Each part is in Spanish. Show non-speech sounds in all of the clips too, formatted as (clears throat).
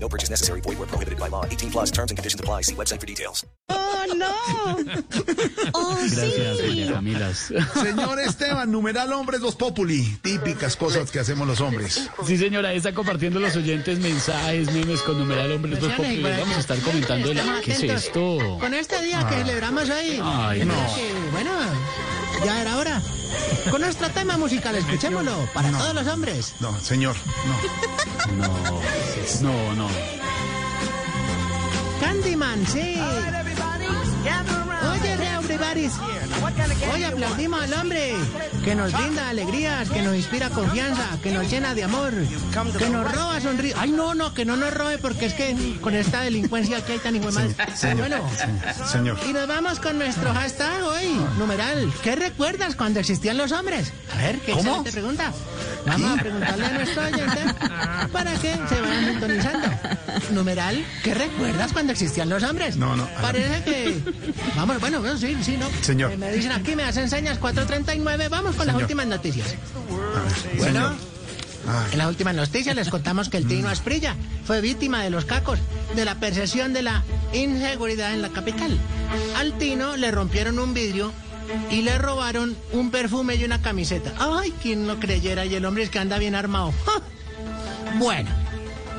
No purchase necessary. Void where prohibited by law. 18 plus terms and conditions apply. See website for details. ¡Oh, no! (laughs) ¡Oh, Gracias, sí! doña Camilas. Señor Esteban, numeral hombres los populi. Típicas cosas que hacemos los hombres. Sí, señora, ahí está compartiendo los oyentes mensajes, memes con numeral hombres dos Pues, populares. Vamos a estar comentando de la... ¿Qué es esto? Con este día que celebramos hoy. Ay, no. bueno, ya era hora. Con nuestro tema musical, escuchémoslo. Para todos los hombres. No, señor, no. No, no, no. Candyman, sí. Everybody. Hoy aplaudimos al hombre que nos brinda alegrías, que nos inspira confianza, que nos llena de amor, que nos roba sonrisas. Ay, no, no, que no nos robe porque es que con esta delincuencia que hay tan hijo de. Bueno, Señor. y nos vamos con nuestro hashtag hoy, numeral. ¿Qué recuerdas cuando existían los hombres? A ver, qué ¿Cómo? excelente pregunta. Vamos a preguntarle a nuestro oyente para que se vayan sintonizando. Numeral, ¿qué recuerdas cuando existían los hombres? No, no. Parece que... Vamos, bueno, bueno, sí, sí, ¿no? Señor. Eh, me dicen aquí, me hacen señas 439. Vamos con las últimas noticias. Ver, Bueno, señor. En las últimas noticias les contamos que el Tino Asprilla fue víctima de los cacos, de la percepción de la inseguridad en la capital. Al Tino le rompieron un vidrio y le robaron un perfume y una camiseta. Ay, quien no creyera, y el hombre es que anda bien armado. (laughs) ¡Ja! Bueno,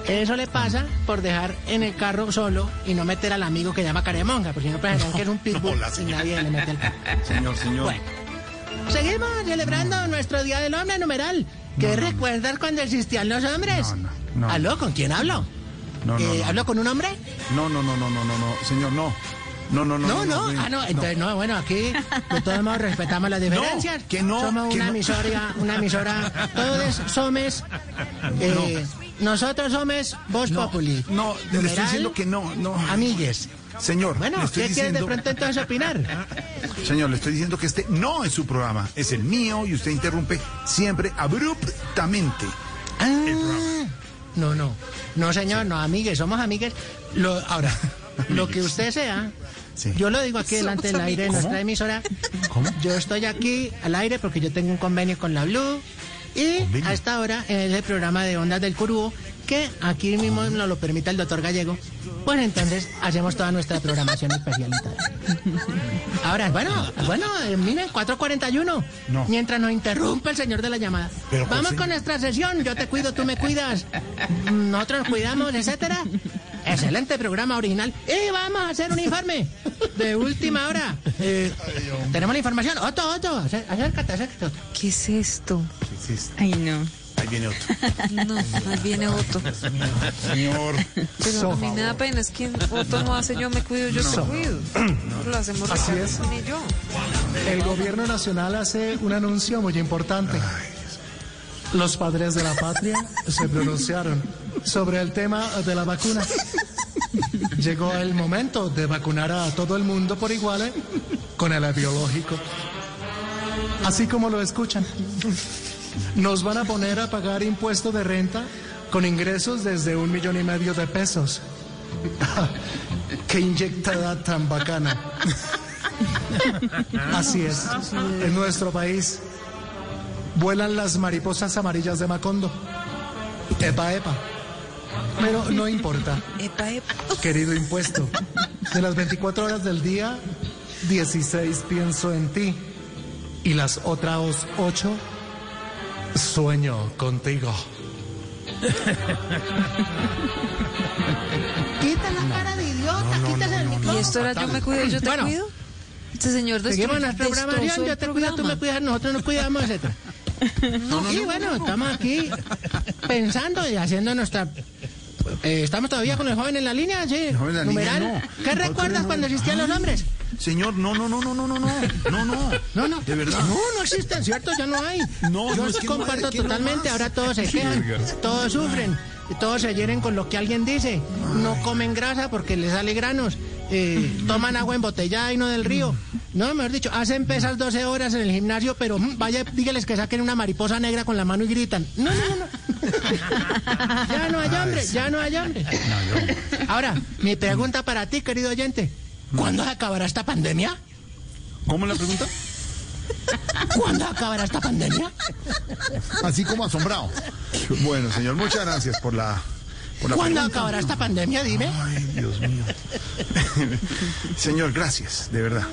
eso le pasa por dejar en el carro solo y no meter al amigo que llama Caremonga, porque si no pensarán que es un (laughs) pitbull no, y nadie le mete al carro. señor, señor. Bueno, seguimos celebrando nuestro Día del Hombre numeral. ¿Qué recuerdas cuando existían los hombres? No, no, no. ¿Aló? ¿Con quién hablo? No, no, Eh, no. ¿Hablo con un hombre? No, no, no, no, no, no, no, señor, no. No, no, no. No, no. Ah, no. Entonces, no, bueno, aquí de todos modos respetamos las diferencias. que no, Somos que una no. emisora, una emisora. (laughs) Todos somos. eh, Nosotros somos Voz No, Populi. no, le estoy diciendo que no, no. Amigues. Señor, Bueno, le estoy ¿qué quieres de diciendo, pronto entonces opinar? (laughs) señor, le estoy diciendo que este no es su programa, es el mío y usted interrumpe siempre abruptamente. Ah, no, no. No, señor, no, amigues, somos amigues. Lo, ahora, (laughs) lo que usted sea, Sí. yo lo digo aquí delante del aire de nuestra emisora. Yo estoy aquí al aire porque yo tengo un convenio con la Blue. Y a esta hora, en el programa de Ondas del Curúo, que aquí mismo nos lo permite el doctor Gallego, pues entonces hacemos toda nuestra programación especial y todo. Ahora, bueno, bueno, eh, miren, 441. No. Mientras nos interrumpe el señor de la llamada. Pero, Vamos con nuestra sesión. Yo te cuido, tú me cuidas. Nosotros nos cuidamos, etcétera. Excelente programa original. Y vamos a hacer un informe de última hora. Eh, tenemos la información. Otto, Otto, acé- acércate, acércate. ¿Qué es esto? Ay, no. ahí viene otro. (laughs) No, ahí viene Otto. Señor. Pero a mí me da pena, es que Otto no hace yo me cuido, yo te cuido. (clears throat) Lo hacemos Así es. y yo. El gobierno nacional hace un anuncio muy importante. Los padres de la patria se pronunciaron sobre el tema de la vacuna. Llegó el momento de vacunar a todo el mundo por igual ¿eh? con el biológico. Así como lo escuchan. Nos van a poner a pagar impuesto de renta con ingresos desde un millón y medio de pesos. (laughs) ¡Qué inyectada tan bacana! (laughs) Así es. En nuestro país vuelan las mariposas amarillas de Macondo. Epa, epa. Pero no importa, (laughs) Epa, epa. querido impuesto. De las 24 horas del día, 16 pienso en ti. Y las otras 8 sueño contigo. Quita la cara de idiota, quítase el ¿Y micrófono. esto era yo me cuido, yo te Bueno. cuido? Este señor Seguimos destrozó programación, el yo te cuido, tú me cuidas, nosotros nos cuidamos, etc. y bueno, estamos aquí pensando y haciendo nuestra... eh, ¿Estamos todavía con el joven en la línea? Sí. joven en la Numeral. línea, no. ¿Qué No, recuerdas no. cuando existían los hombres? Señor, no, no, no, no, no, no, no, no, no. No, no. De verdad. No, no existen, ¿cierto? Ya no hay. No, Yo no, es que no hay, comparto ¿de qué totalmente. Ahora todos se quejan, todos sufren, y todos se hieren con lo que alguien dice. No comen grasa porque les sale granos. eh, toman agua embotellada y no del río. No, mejor dicho, hacen pesas 12 horas en el gimnasio, pero mm, vaya, dígales que saquen una mariposa negra con la mano y gritan. No, no, no, no. ya no hay hambre, ya no hay hambre. Ahora, mi pregunta para ti, querido oyente. ¿Cuándo se acabará esta pandemia? ¿Cómo la pregunta? ¿Cuándo acabará esta pandemia? Así como asombrado. Bueno, señor, muchas gracias por la ¿Cuándo pregunta. acabará esta pandemia? Dime. Ay, Dios mío. (laughs) señor, gracias, de verdad.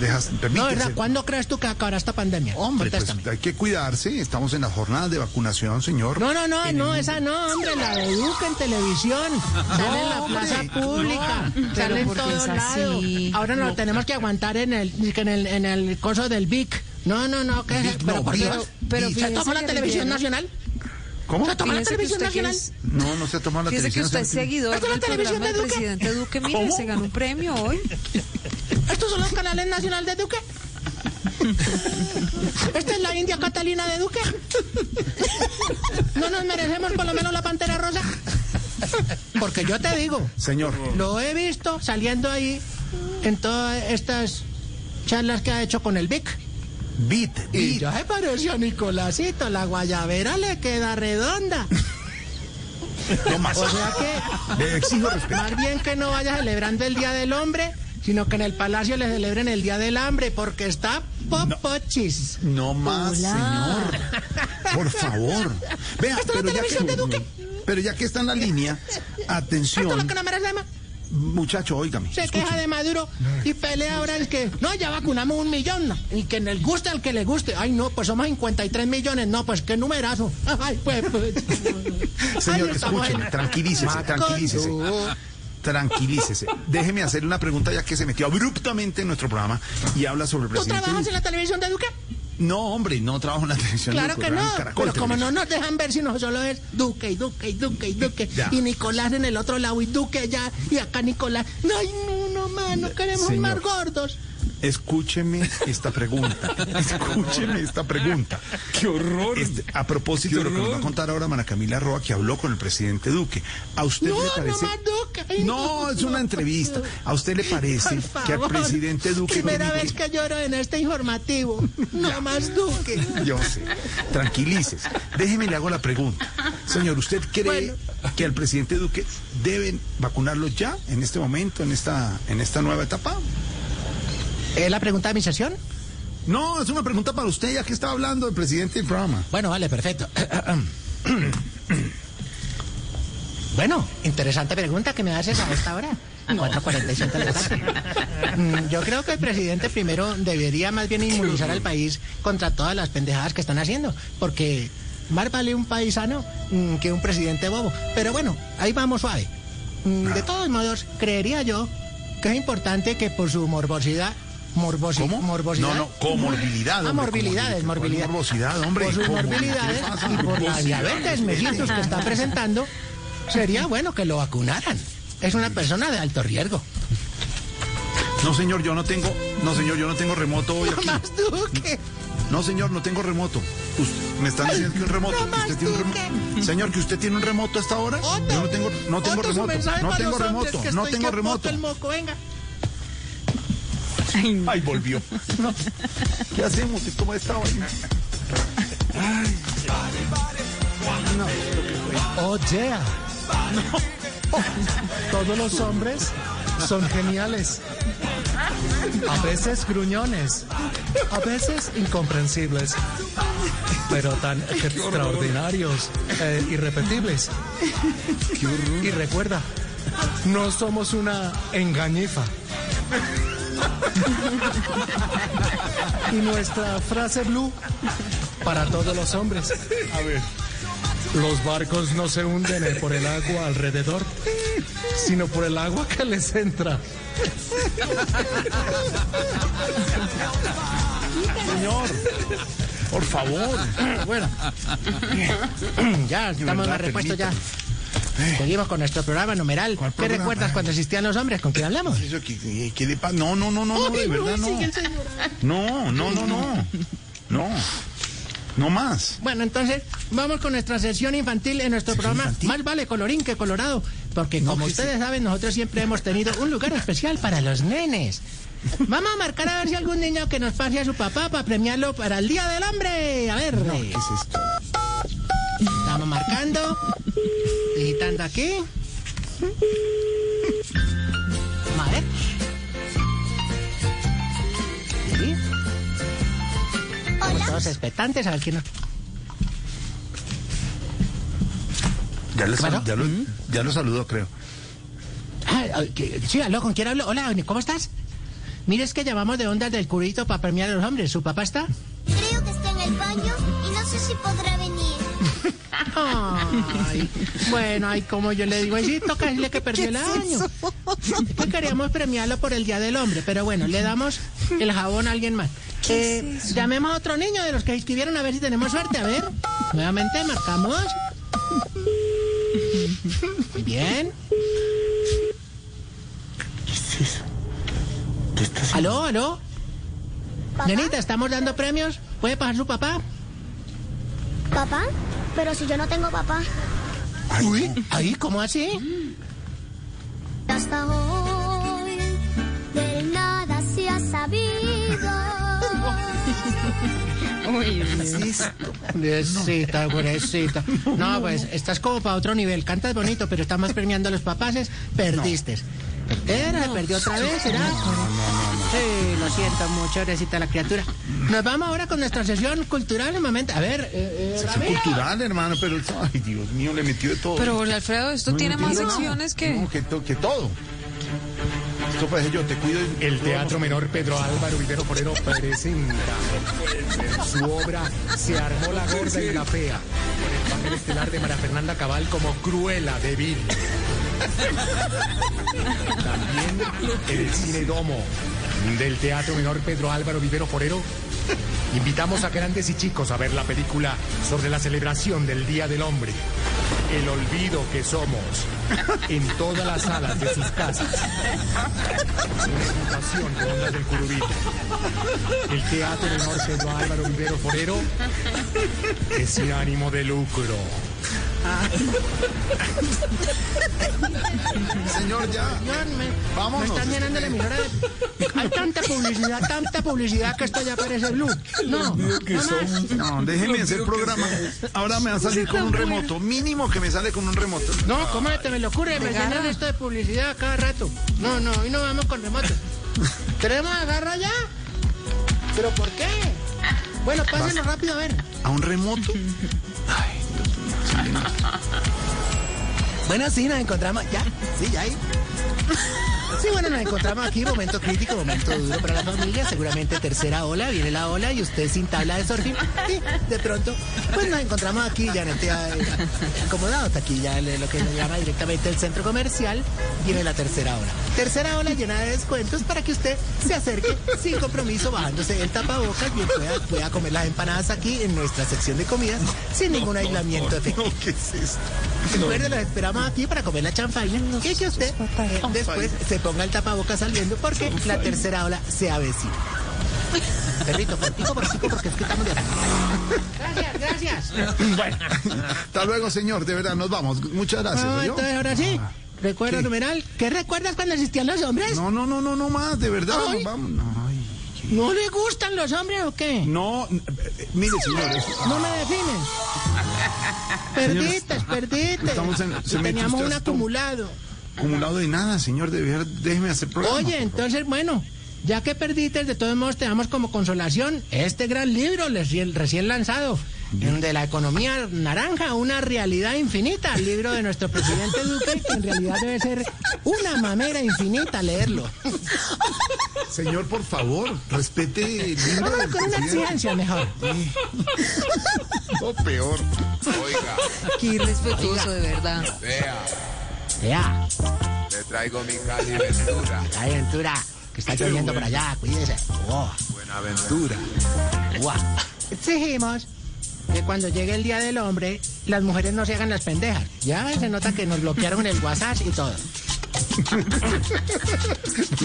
Dejas, No. ¿verdad? ¿Cuándo crees tú que acabará esta pandemia? Hombre, pues hay que cuidarse. Estamos en las jornadas de vacunación, señor. No, no, no, no, esa no, hombre, la de Duque en televisión. Sale en la hombre, plaza pública, no. sale en Pero ¿por qué todos lados. Ahora nos tenemos que aguantar en el, que en el, en el coso del VIC. No, no, no, ¿qué Pero no, por. Dios. Pero ¿Se toma la televisión nacional? ¿Cómo? ¿Se toma la que televisión que nacional? es- No, no se toma la Fíjese que televisión. usted es seguidor ¿Esto es la del televisión programa de del Duque? presidente Duque. Mire, ¿Cómo? se ganó un premio hoy. ¿Estos son los canales nacionales de Duque? ¿Esta es la India Catalina de Duque? ¿No nos merecemos por lo menos la Pantera Rosa? Porque yo te digo, Señor, Lo he visto saliendo ahí en todas estas charlas que ha hecho con el Vic. Bit, Y ya se pareció a Nicolásito, la guayabera le queda redonda. No más. O sea que, Le exijo respeto. más bien que no vaya celebrando el Día del Hombre, sino que en el palacio le celebren el Día del Hambre, porque está popochis. No más, señor. Por (laughs) favor. Vea, ¿Esto es la pero ya, televisión de Duque? que, pero ya que está en la línea, Esto es lo atención. que no merecemos. Muchacho, óigame. Se escuche. queja de Maduro y pelea ahora el que, no, ya vacunamos un millón, no, y que le guste al que le guste. Ay, no, pues somos 53 millones, no, pues qué numerazo. Ay, pues, pues. (laughs) Señor, escúcheme, tranquilícese, tranquilícese. Tranquilícese. Déjeme hacerle una pregunta ya que se metió abruptamente en nuestro programa y habla sobre el ¿Tú presidente. trabajas en la televisión de Duque? No, hombre, no trabajo en la televisión. Claro que no. Caracol Pero como no nos dejan ver, sino solo es Duque y Duque y Duque y Duque. Ya. Y Nicolás en el otro lado y Duque allá y acá Nicolás. Ay, no, no, más, no queremos Señor. más gordos. Escúcheme esta pregunta. (laughs) Escúcheme esta pregunta. ¡Qué horror! Este, a propósito de lo que nos va a contar ahora Mara Camila Roa, que habló con el presidente Duque. ¿A usted No, le no parece? más Duque. No, es una entrevista. ¿A usted le parece que al presidente Duque Primera vez que lloro en este informativo. No más Duque. Yo sé. Tranquilícese. Déjeme le hago la pregunta. Señor, ¿usted cree Bueno. que al presidente Duque deben vacunarlo ya, en este momento, en esta, en esta nueva etapa? ¿Es la pregunta de mi sesión? No, es una pregunta para usted, ya que estaba hablando del presidente del programa. Bueno, vale, perfecto. (clears throat) Bueno, interesante pregunta que me haces a esta hora. 4.45 de la tarde. Mm, Yo creo que el presidente primero debería más bien inmunizar al país contra todas las pendejadas que están haciendo, porque más vale un paisano mm, que un presidente bobo. Pero bueno, ahí vamos suave. Mm, De todos modos, creería yo que es importante que por su morbosidad, morbosi- ¿Cómo? morbosidad, No, no, comorbilidad. Ah, morbilidades, morbilidad. Morbosidad, hombre. Por sus morbilidades y por la diabetes mellitus que está presentando, sería bueno que lo vacunaran. Es una persona de alto riesgo. No, señor, yo no tengo, no, señor, yo no tengo remoto hoy No (laughs) aquí. más Duque. No, señor, no tengo remoto. Usted- me están diciendo que un remoto. No usted tiene un remoto. Señor, que usted tiene un remoto hasta ahora. Otto, Yo no tengo, no tengo Otto, remoto. No tengo remoto. que No estoy tengo que remoto. el moco, venga. Ay, volvió. (laughs) No. ¿Qué hacemos? ¿Cómo está hoy? Oh, yeah. (laughs) Todos los hombres son geniales. A veces gruñones, a veces incomprensibles, pero tan extraordinarios e irrepetibles. Y recuerda, no somos una engañifa. Y nuestra frase blue para todos los hombres. A ver. Los barcos no se hunden por el agua alrededor, sino por el agua que les entra. Señor, por favor. Bueno, ya estamos verdad, más repuestos ya. Seguimos con nuestro programa numeral. ¿Cuál ¿Qué programa? recuerdas cuando existían los hombres? ¿Con quién hablamos? Eso que- que- que le pa- No, no, no, no, no, de verdad no. No, no, no, (laughs) no. No. No más. Bueno, entonces vamos con nuestra sesión infantil en nuestro programa. infantil? Más vale colorín que colorado. porque como ustedes saben, nosotros siempre hemos tenido un lugar especial para los nenes. Vamos a marcar a ver si algún niño que nos pase a su papá para premiarlo para el Día del Hombre. A ver. ¿Qué es esto? Estamos marcando. Digitando aquí. Estamos todos expectantes a ver quién nos... Ya lo, ¿Qué pasó? ya lo, ya lo saludo, creo. Ah, sí, aló, ¿con quién hablo? Hola, ¿cómo estás? Mire, es que llamamos de ondas del curito para premiar a los hombres. ¿Su papá está? Creo que está en el baño y no sé si podrá venir. Ay, bueno, ay, como yo le digo, ay, sí, toca decirle que (laughs) perdió el año. Es que queríamos premiarlo por el Día del Hombre, pero bueno, le damos el jabón a alguien más. Eh, llamemos a otro niño de los que inscribieron a ver si tenemos suerte. A ver, nuevamente marcamos. Muy bien. ¿Qué está haciendo? ¿Aló, aló? Nenita, ¿estamos dando premios? ¿Puede pasar su papá? ¿Papá? Pero si yo no tengo papá. Uy, ahí, ¿cómo así? Hasta hoy Pobrecita, pobrecita. (laughs) No, pues estás como para otro nivel. Cantas bonito, pero estamos premiando a los papaces. Perdiste. Era, perdió otra vez, ¿será? Sí, lo siento mucho, pobrecita la criatura. Nos vamos ahora con nuestra sesión cultural un momento. A ver, eh, eh, Ramiro. cultural, hermano, pero... Ay, Dios mío, le metió de todo. Pero Jorge Alfredo, esto No, tiene no más tiene secciones que... No, que, to- que todo. Yo, te cuido. y- El Teatro Menor Pedro Álvaro Vivero Forero presenta su obra Se armó la gorda y la fea, con el papel estelar de María Fernanda Cabal como Cruela de Vil. También en el Cine Domo del Teatro Menor Pedro Álvaro Vivero Forero invitamos a grandes y chicos a ver la película sobre la celebración del Día del Hombre. El olvido que somos en todas las salas de sus casas. Una invitación de Ondas del Curubito. El Teatro Menor Pedro Álvaro Vivero Forero es sin ánimo de lucro. (laughs) Señor, ya. Señor, me, Vámonos, me están este llenando la emisora de... Hay tanta publicidad, tanta publicidad que esto ya parece blue. No, no. No, déjeme hacer programa. Ahora me va a salir con un remoto. Mínimo que me sale con un remoto. No, ¿cómo te me lo ocurre? Me llenan esto de publicidad cada rato. No, no, hoy no vamos con remoto. ¿Tenemos agarra ya? ¿Pero por qué? Bueno, pásenlo rápido a ver. ¿A un remoto? (laughs) Bueno, sí, nos encontramos. ¿Ya? Sí, ya ahí. Sí, bueno, nos encontramos aquí, momento crítico, momento duro para la familia, seguramente tercera ola, viene la ola y usted sin tabla de surfing, y de pronto, pues nos encontramos aquí, ya en este eh, acomodados, aquí ya lo que se llama directamente el centro comercial, viene la tercera ola. Tercera ola llena de descuentos para que usted se acerque sin compromiso, bajándose el tapabocas, bien pueda, pueda comer las empanadas aquí en nuestra sección de comidas, sin ningún aislamiento efectivo. No, ¿qué es esto? Recuerde, los esperamos aquí para comer la chanfaina y que usted eh, después se ponga el tapabocas saliendo porque la tercera ola se avecina. (laughs) Perrito, cortico, cortico, porque es que estamos de Gracias, gracias. (laughs) Bueno, hasta luego, señor. De verdad, nos vamos. Muchas gracias. Ah, entonces ahora sí. Recuerdo ¿Qué? numeral. ¿Qué recuerdas cuando existían los hombres? No, no, no, no, no más, de verdad. Ay. Vamos. No, ¿No le gustan los hombres o qué? no, eh, mire, señor. es- No me definen. (laughs) Perdites, perdites. estamos en- se Y mete Teníamos un acumulado. Acumulado de nada, señor. De verdad, déjeme hacer programa. Oye, entonces, bueno, ya que perdiste, de todos modos te damos como consolación este gran libro recién, recién lanzado, de la economía naranja, una realidad infinita, el libro de nuestro presidente Duque, que en realidad debe ser una mamera infinita leerlo. Señor, por favor, respete el libro del con una exigencia mejor. O peor. Oiga, Qué irrespetuoso, de verdad. vea, Ya, le traigo mi (laughs) Cali Ventura. que está lloviendo por allá, cuídese. Oh, Buenaventura. guau. Exigimos que cuando llegue el Día del Hombre, las mujeres no se hagan las pendejas. Ya se nota que nos bloquearon el WhatsApp y todo.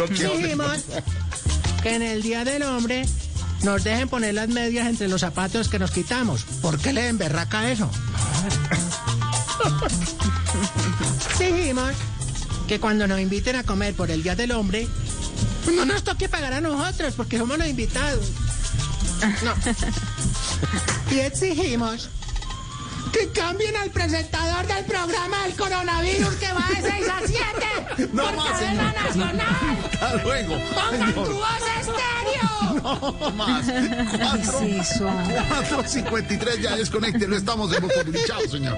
Dijimos que en el Día del Hombre nos dejen poner las medias entre los zapatos que nos quitamos. ¿Por qué le emberraca eso? (laughs) (laughs) Dijimos que cuando nos inviten a comer por el Día del Hombre, pues no nos toque pagar a nosotros porque somos los invitados. No. (laughs) Y exigimos que cambien al presentador del programa del coronavirus que va de 6 a 7 No por más, cadena nacional. (laughs) Hasta luego. ¡Pongan tu voz estéreo! No más. Cuatro, ¿Qué es eso? 4.53, ya desconéctelo. Estamos en Voz Populi. Chao, señor.